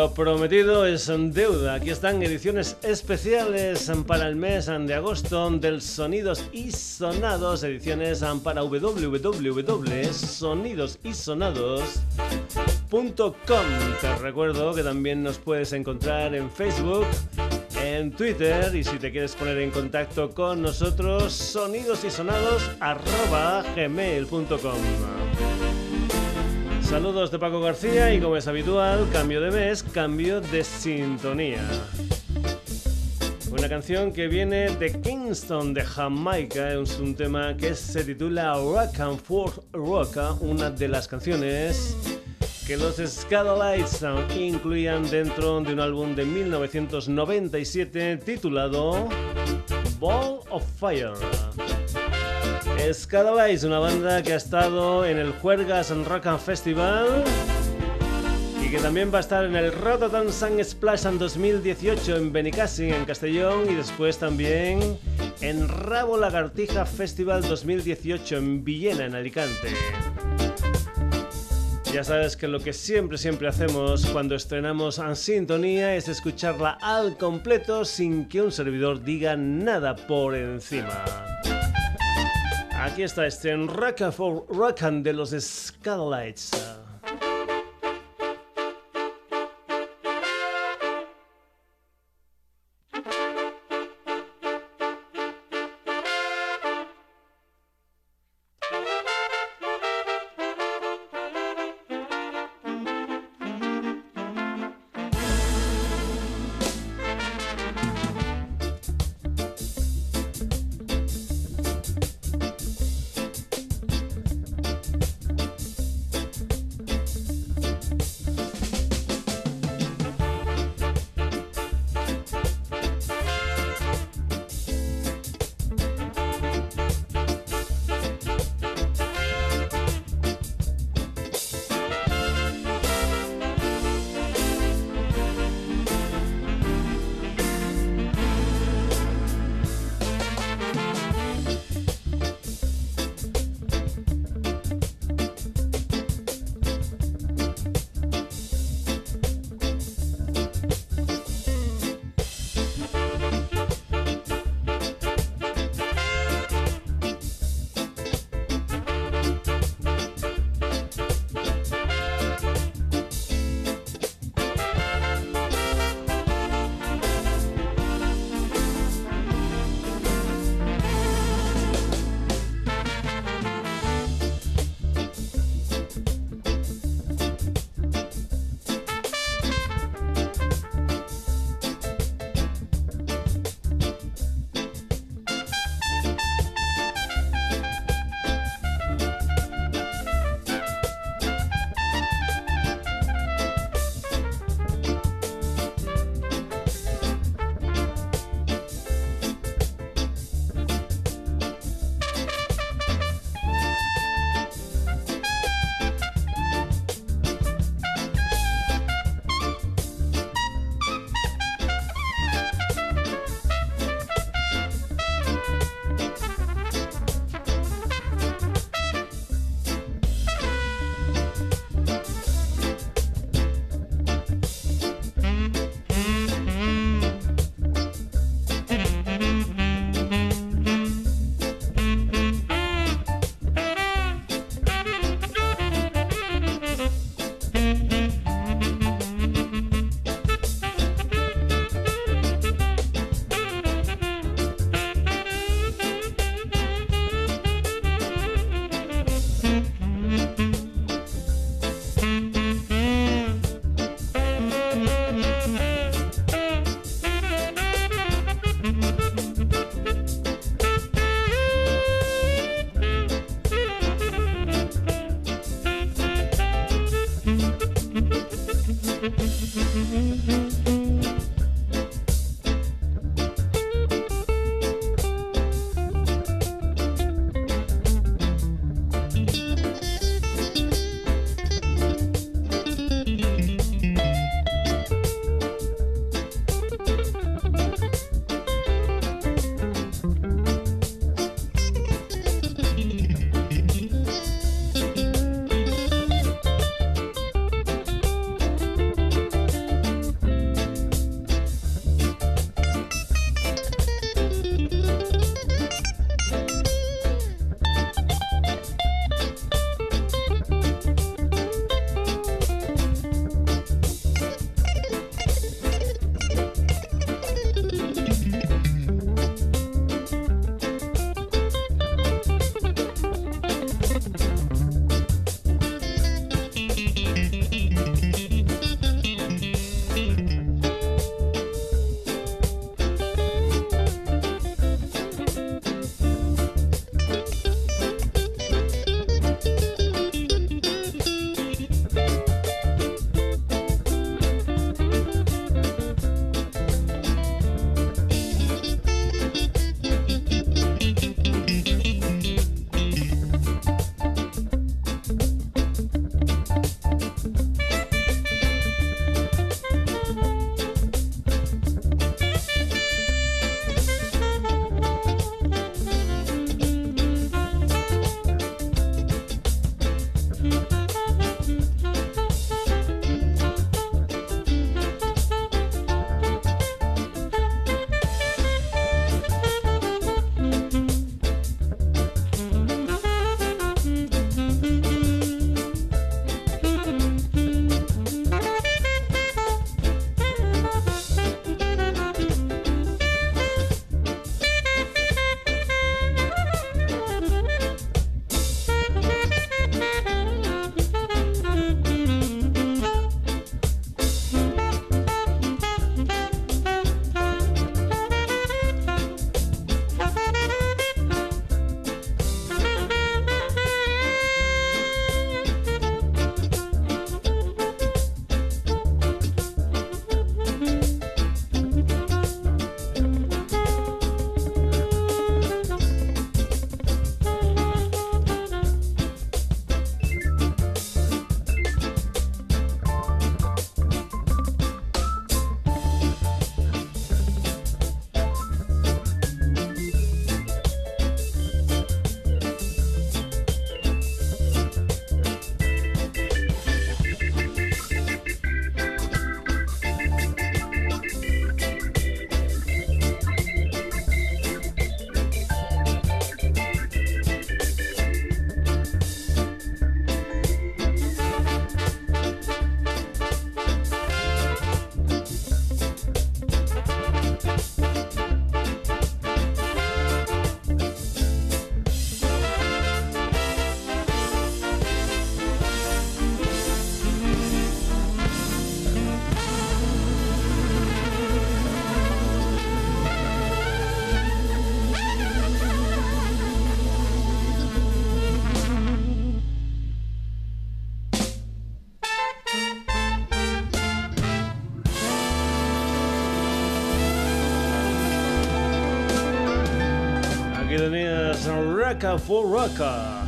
Lo prometido es deuda. Aquí están ediciones especiales para el mes de agosto del Sonidos y Sonados, ediciones para www.sonidosysonados.com. Te recuerdo que también nos puedes encontrar en Facebook, en Twitter y si te quieres poner en contacto con nosotros, sonidosysonados.gmail.com. Saludos de Paco García y como es habitual, cambio de mes, cambio de sintonía. Una canción que viene de Kingston, de Jamaica, es un tema que se titula Rock and Forth Rock, una de las canciones que los Scatolites incluían dentro de un álbum de 1997 titulado Ball of Fire. Es una banda que ha estado en el Juergas Rock and Festival y que también va a estar en el Rotterdam Sun Splash en 2018 en Benicassi, en Castellón, y después también en Rabo Lagartija Festival 2018 en Villena, en Alicante. Ya sabes que lo que siempre, siempre hacemos cuando estrenamos en sintonía es escucharla al completo sin que un servidor diga nada por encima. Aquí está este en Rock for Rock de los Scatolites. es Raka for Raka.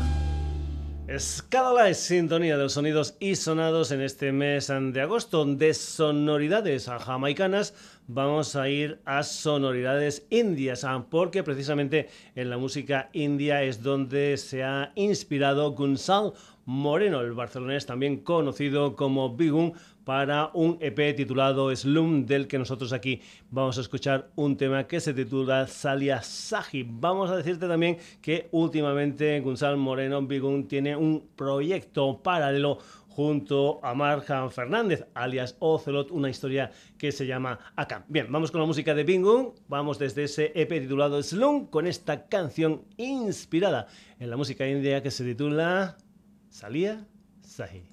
Escala sintonía de los sonidos y sonados en este mes de agosto de sonoridades jamaicanas. Vamos a ir a sonoridades indias, porque precisamente en la música india es donde se ha inspirado Gunsal Moreno, el barcelonés también conocido como Bigun, para un EP titulado Slum, del que nosotros aquí vamos a escuchar un tema que se titula Salia Saji. Vamos a decirte también que últimamente Gonzalo Moreno Bigun tiene un proyecto paralelo junto a Marjan Fernández, alias Ocelot, una historia que se llama Acá. Bien, vamos con la música de Bingun, vamos desde ese EP titulado Slum con esta canción inspirada en la música india que se titula Salia Sahi.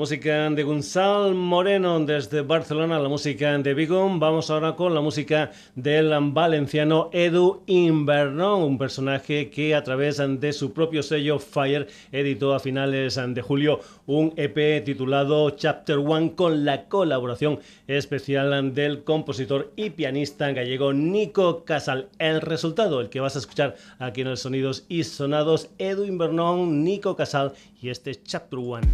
Música de Gonzalo Moreno desde Barcelona, la música de Bigum. Vamos ahora con la música del valenciano Edu Invernón, un personaje que a través de su propio sello Fire editó a finales de julio un EP titulado Chapter One con la colaboración especial del compositor y pianista gallego Nico Casal. El resultado, el que vas a escuchar aquí en el Sonidos y Sonados, Edu Invernón, Nico Casal y este Chapter One.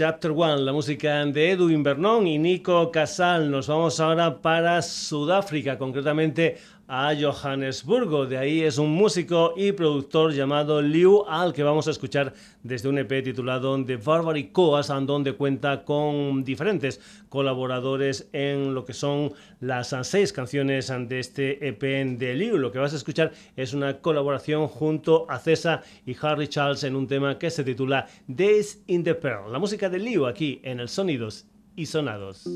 Chapter One, la música de Edwin Vernon y Nico Casal. Nos vamos ahora para Sudáfrica, concretamente a Johannesburgo. De ahí es un músico y productor llamado Liu Al que vamos a escuchar desde un EP titulado The Barbary Coas, donde cuenta con diferentes colaboradores en lo que son las seis canciones de este EP de Liu. Lo que vas a escuchar es una colaboración junto a César y Harry Charles en un tema que se titula Days in the Pearl. La música de Liu aquí en el Sonidos y Sonados.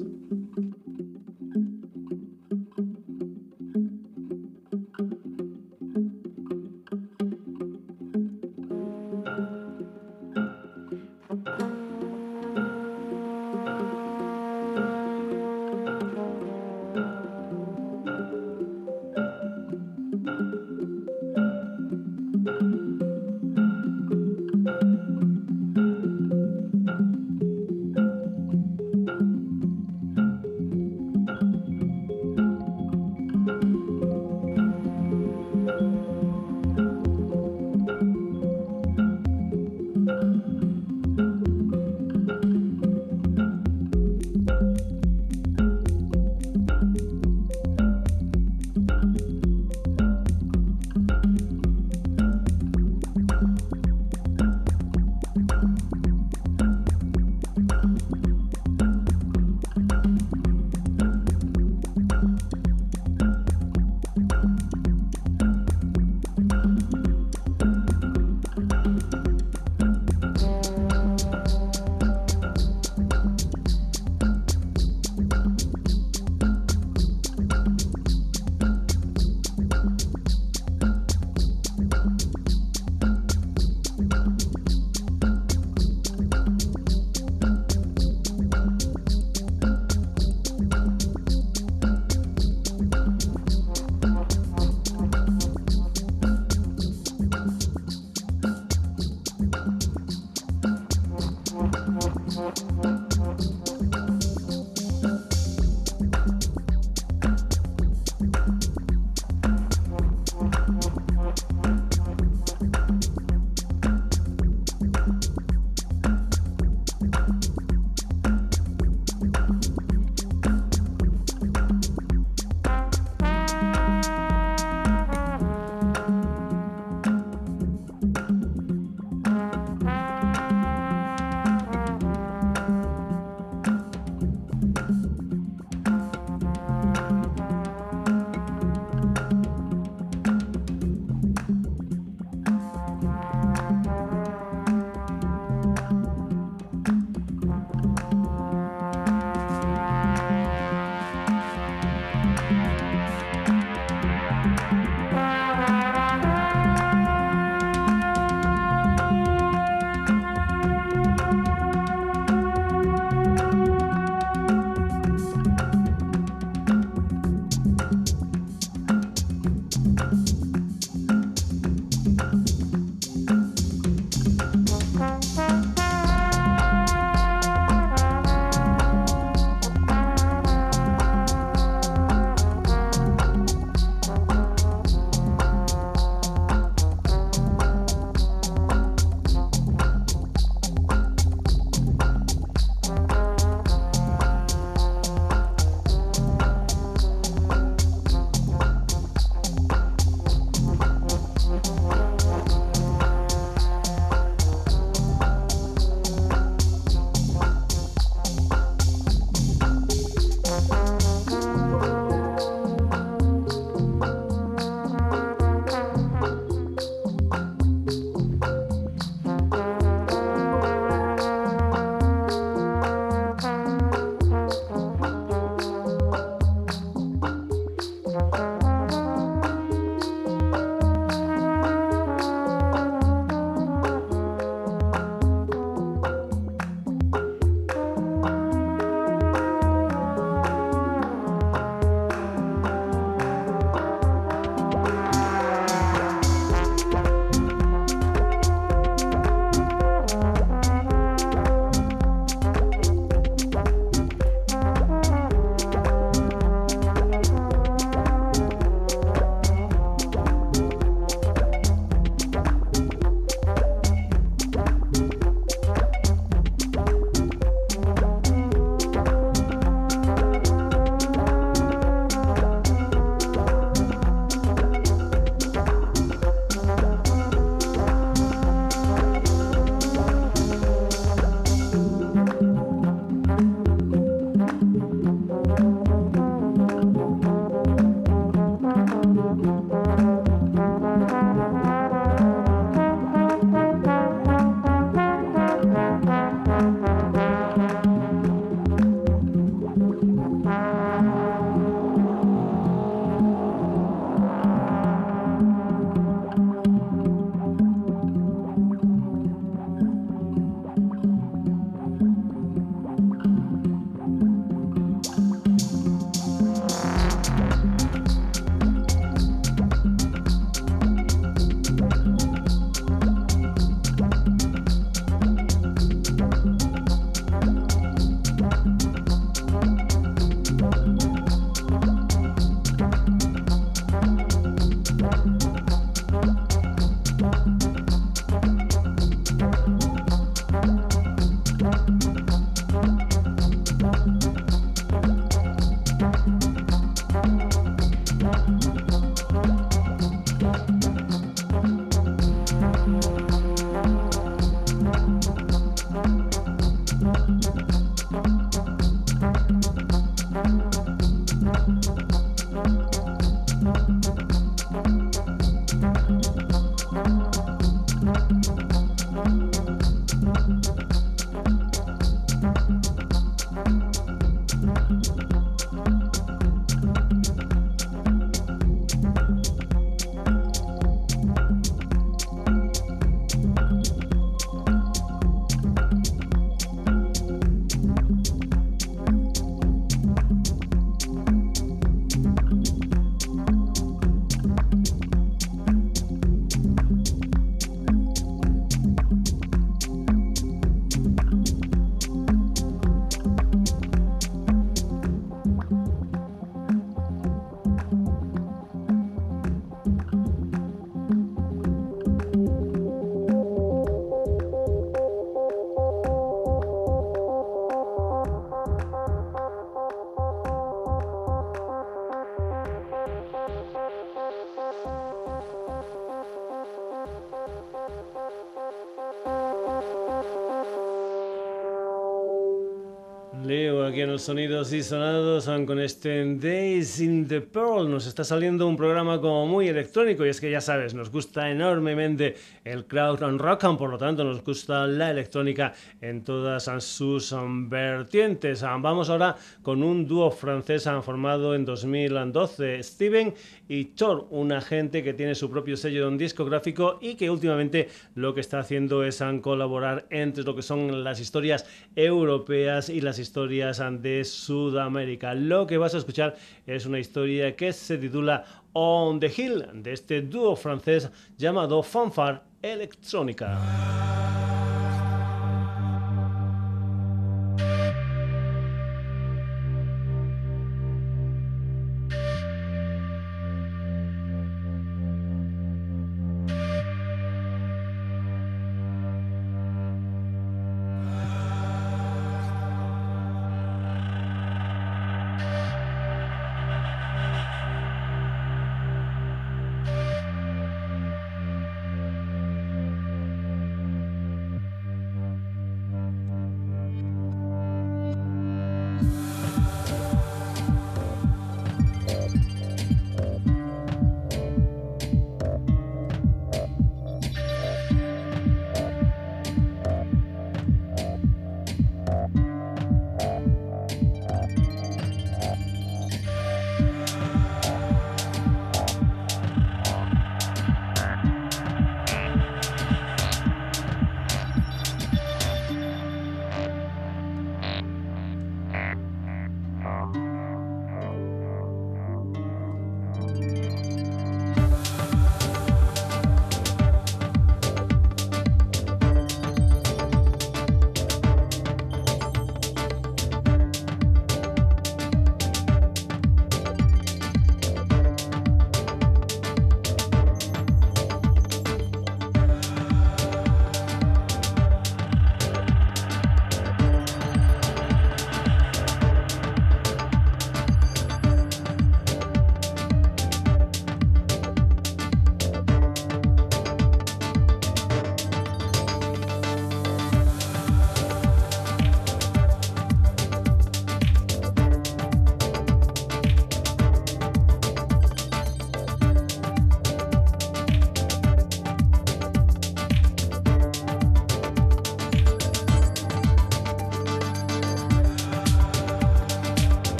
Sonidos y sonados con este Days in the Pearl. Nos está saliendo un programa como muy electrónico y es que ya sabes, nos gusta enormemente el crowd and rock, por lo tanto nos gusta la electrónica en todas sus vertientes. Vamos ahora con un dúo francés formado en 2012, Steven y Thor, una gente que tiene su propio sello discográfico y que últimamente lo que está haciendo es colaborar entre lo que son las historias europeas y las historias de Sudamérica. Lo que vas a escuchar es una historia que se titula On the Hill de este dúo francés llamado Fanfare Electrónica.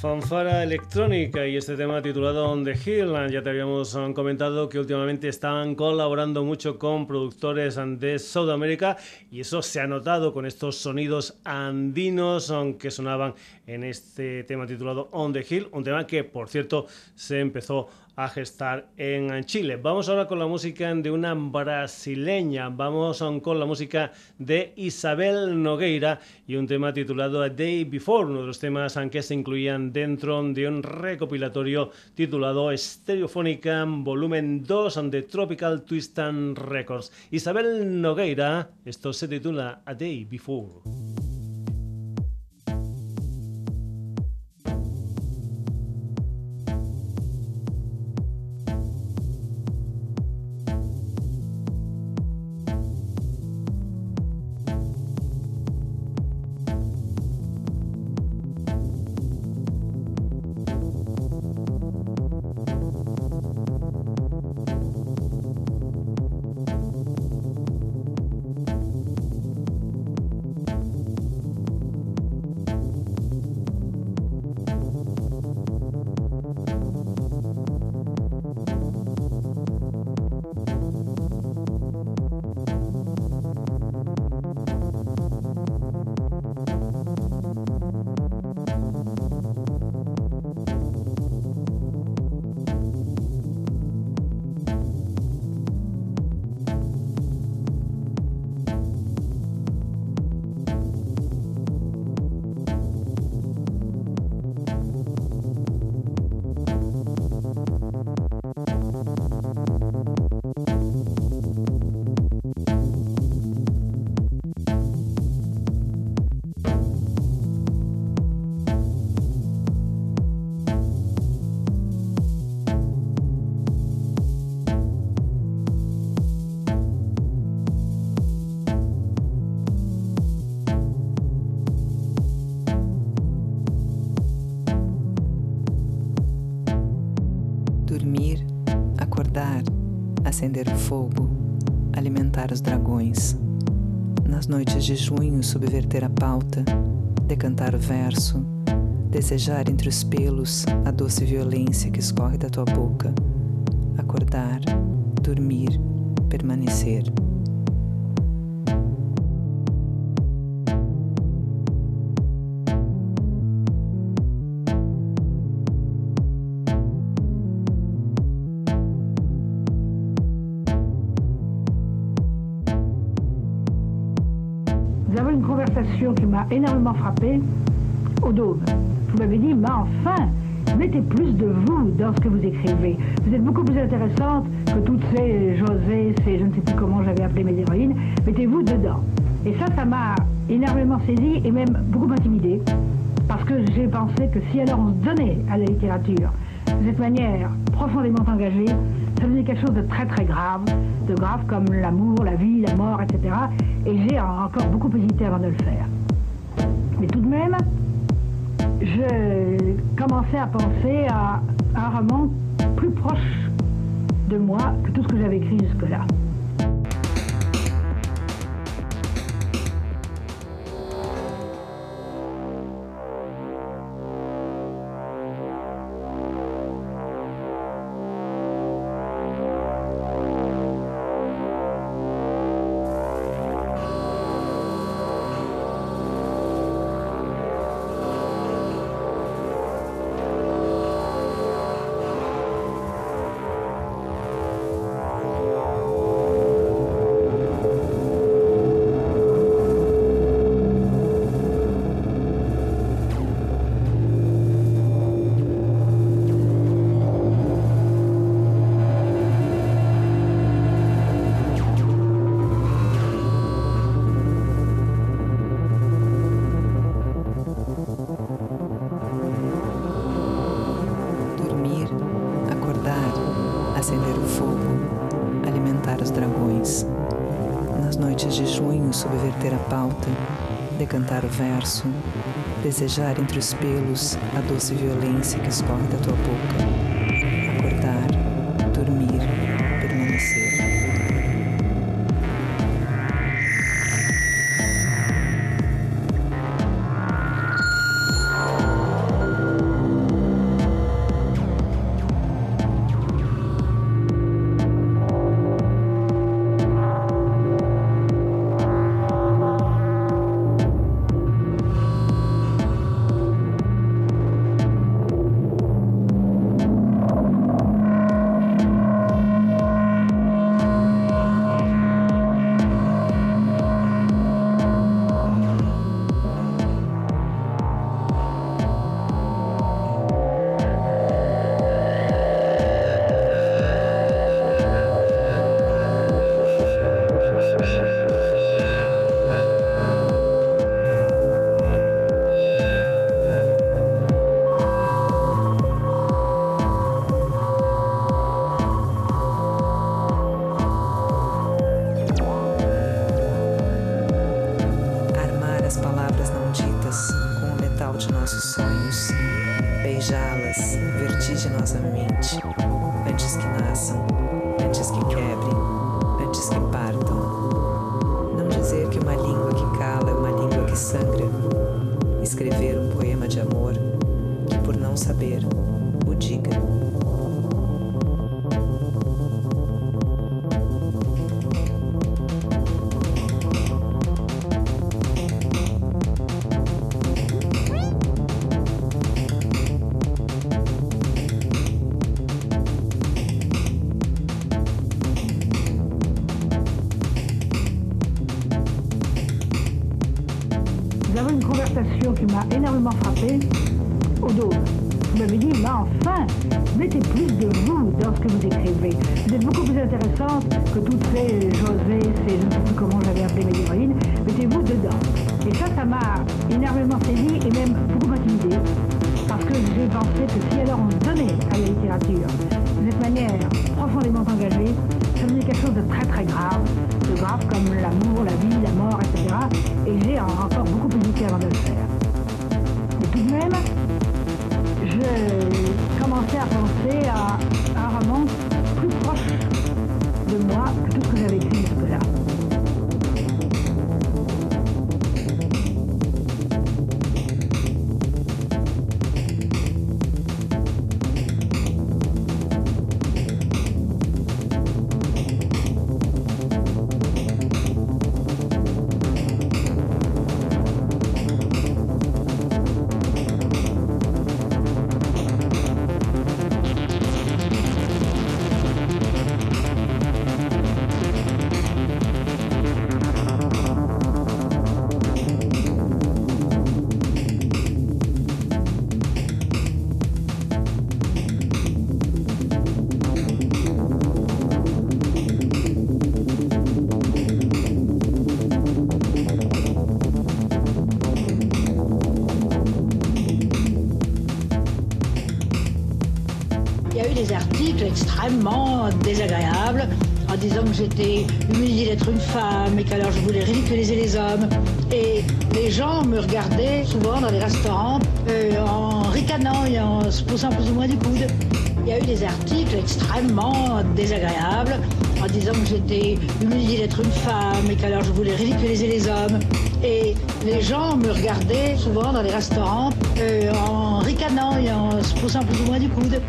Fanfara electrónica y este tema titulado On the Hill. Ya te habíamos um, comentado que últimamente están colaborando mucho con productores de Sudamérica y eso se ha notado con estos sonidos andinos um, que sonaban en este tema titulado On the Hill, un tema que por cierto se empezó a gestar en Chile. Vamos ahora con la música de una brasileña, vamos con la música de Isabel Nogueira y un tema titulado A Day Before, uno de los temas que se incluían dentro de un recopilatorio titulado Stereofónica Volumen 2 de Tropical Twist and Records. Isabel Nogueira, esto se titula A Day Before. Acender o fogo, alimentar os dragões. Nas noites de junho, subverter a pauta, decantar o verso, desejar entre os pelos a doce violência que escorre da tua boca, acordar, ce que vous écrivez. Vous êtes beaucoup plus intéressante que toutes ces José, ces je ne sais plus comment j'avais appelé mes héroïnes. Mettez-vous dedans. Et ça, ça m'a énormément saisi et même beaucoup intimidé. Parce que j'ai pensé que si alors on se donnait à la littérature de cette manière profondément engagée, ça faisait quelque chose de très très grave, de grave comme l'amour, la vie, la mort, etc. Et j'ai encore beaucoup hésité avant de le faire. Mais tout de même, je commençais à penser à un roman plus proche de moi que tout ce que j'avais écrit jusque-là. Cantar o verso, desejar entre os pelos a doce violência que escorre da tua boca frappé au dos. Vous m'avez dit, mais enfin, mettez plus de vous dans ce que vous écrivez. Vous êtes beaucoup plus intéressante que toutes ces José, ces je ne sais plus comment j'avais appelé mes héroïnes. Mettez-vous dedans. Et ça, ça m'a énormément saisi et même beaucoup intimidée. Parce que j'ai pensé que si alors on donnait à la littérature de cette manière profondément engagée, ça faisait quelque chose de très très grave, de grave comme l'amour, la vie, la mort, etc. Et j'ai encore beaucoup plus avant de le faire même, je commençais à penser à, un roman plus proche de moi plutôt que j'avais souvent dans les restaurants euh, en ricanant et en se poussant plus ou moins du coude. Il y a eu des articles extrêmement désagréables en disant que j'étais humiliée d'être une femme et qu'alors je voulais ridiculiser les hommes. Et les gens me regardaient souvent dans les restaurants euh, en ricanant et en se poussant plus ou moins du coude.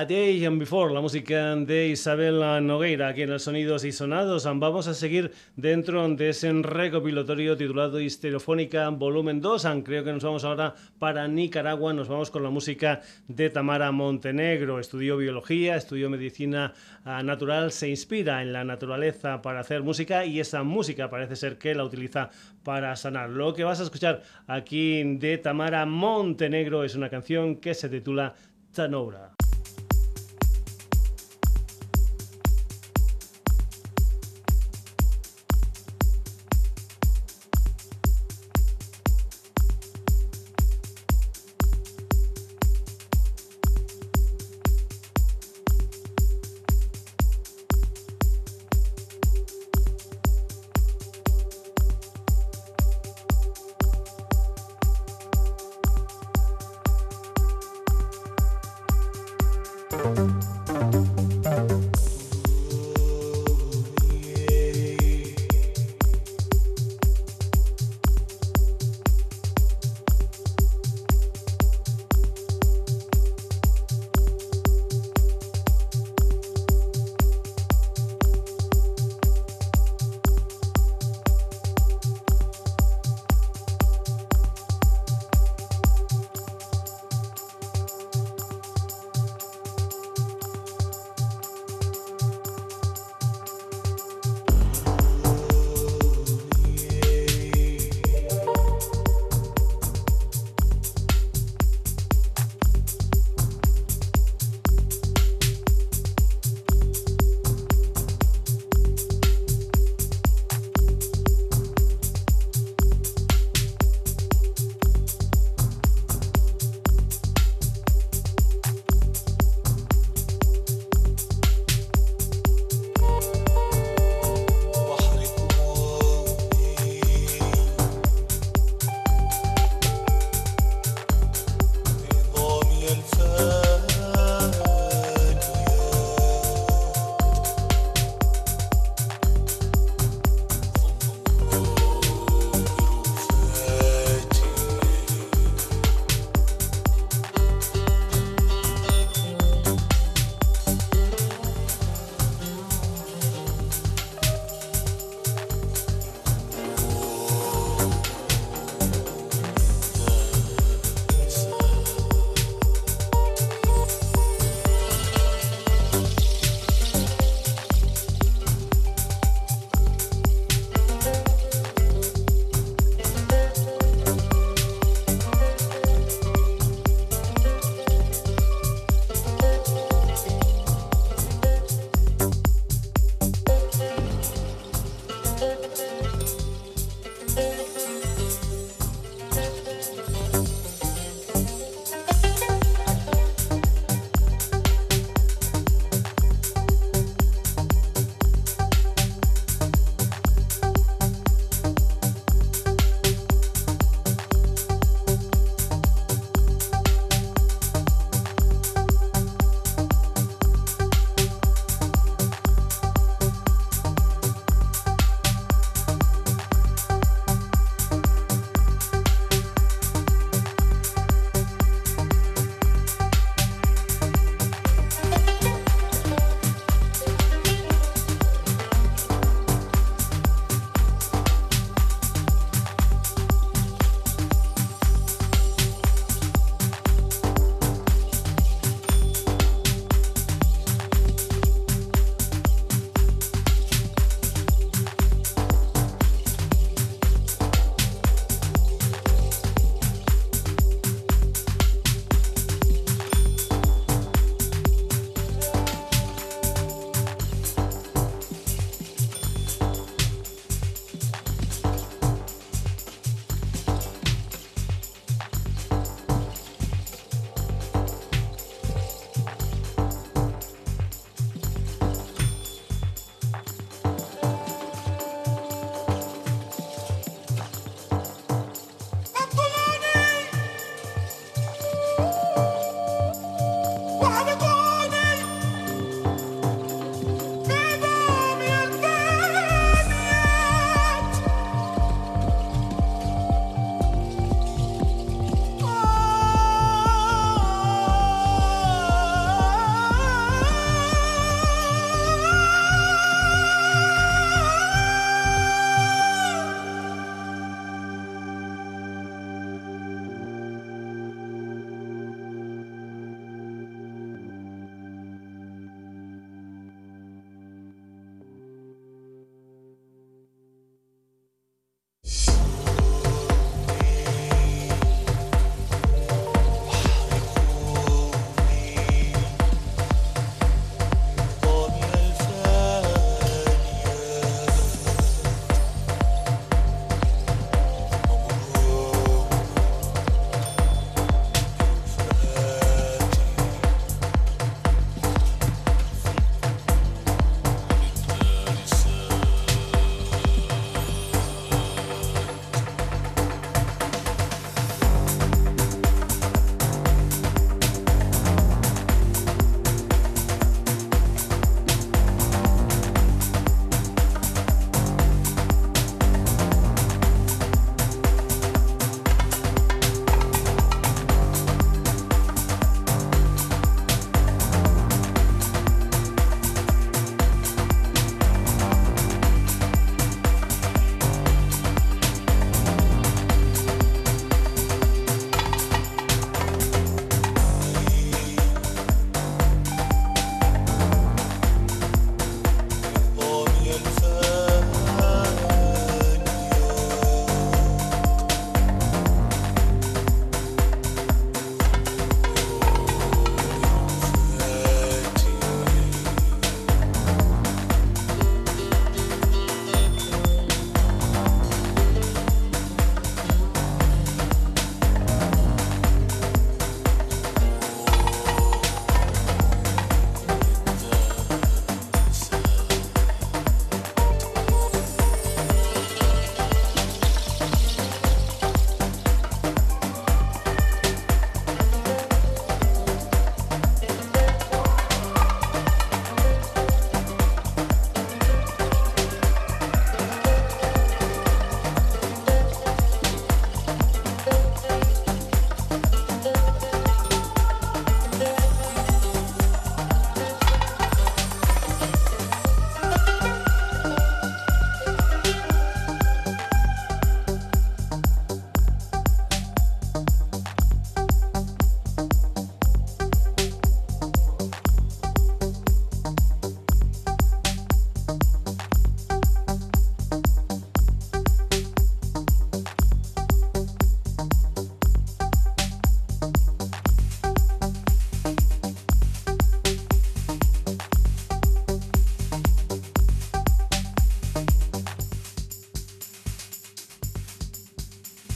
A Day and Before, la música de Isabel Nogueira, aquí en los Sonidos y Sonados. Vamos a seguir dentro de ese recopilatorio titulado Histereofónica Volumen 2. Creo que nos vamos ahora para Nicaragua. Nos vamos con la música de Tamara Montenegro. Estudió biología, estudió medicina ah, natural, se inspira en la naturaleza para hacer música y esa música parece ser que la utiliza para sanar. Lo que vas a escuchar aquí de Tamara Montenegro es una canción que se titula Tanora.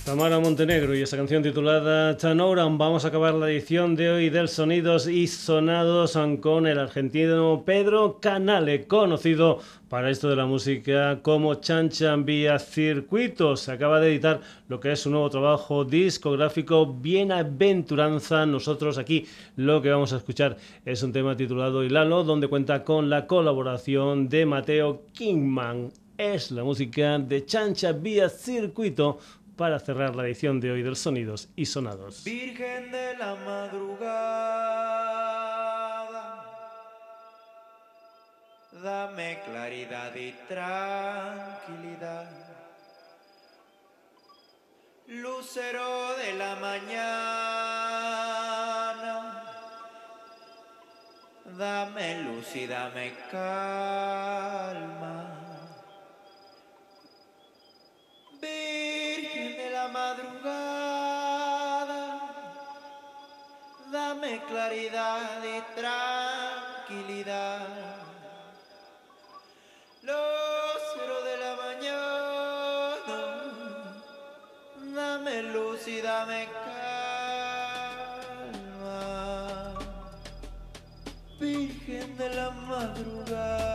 Tamara Montenegro y esa canción titulada Tanoran. Vamos a acabar la edición de hoy del Sonidos y Sonados con el argentino Pedro Canale, conocido para esto de la música como Chanchan vía circuitos. Se acaba de editar lo que es su nuevo trabajo discográfico Bienaventuranza. Nosotros aquí lo que vamos a escuchar es un tema titulado Hilalo, donde cuenta con la colaboración de Mateo Kingman. Es la música de Chancha vía circuito para cerrar la edición de hoy del Sonidos y Sonados. Virgen de la madrugada, dame claridad y tranquilidad. Lucero de la mañana, dame luz y dame calma. Madrugada, dame claridad y tranquilidad. Los de la mañana, dame luz y dame calma. Virgen de la madrugada,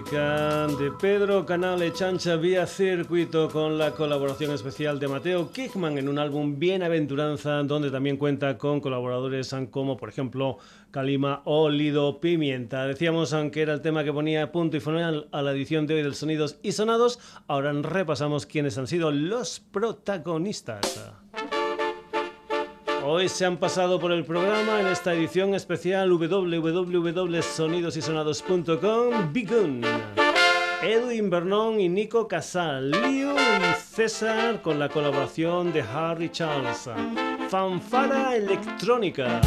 de Pedro Canale Chancha vía circuito con la colaboración especial de Mateo Kickman en un álbum Bienaventuranza, donde también cuenta con colaboradores como, por ejemplo, Calima o Lido Pimienta. Decíamos, aunque era el tema que ponía punto y final a la edición de hoy del Sonidos y Sonados, ahora repasamos quiénes han sido los protagonistas. Hoy se han pasado por el programa en esta edición especial www.sonidosysonados.com Bigun, Edwin Bernón y Nico Casal, Leo y César con la colaboración de Harry Charles, Fanfara Electrónica.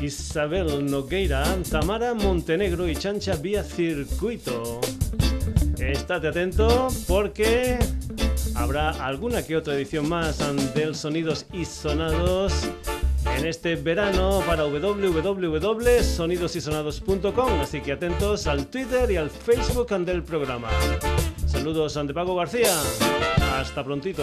Isabel Nogueira, Tamara Montenegro y Chancha vía circuito. Estate atento porque habrá alguna que otra edición más del Sonidos y Sonados en este verano para www.sonidosysonados.com. Así que atentos al Twitter y al Facebook del programa. Saludos ante Paco García. Hasta prontito.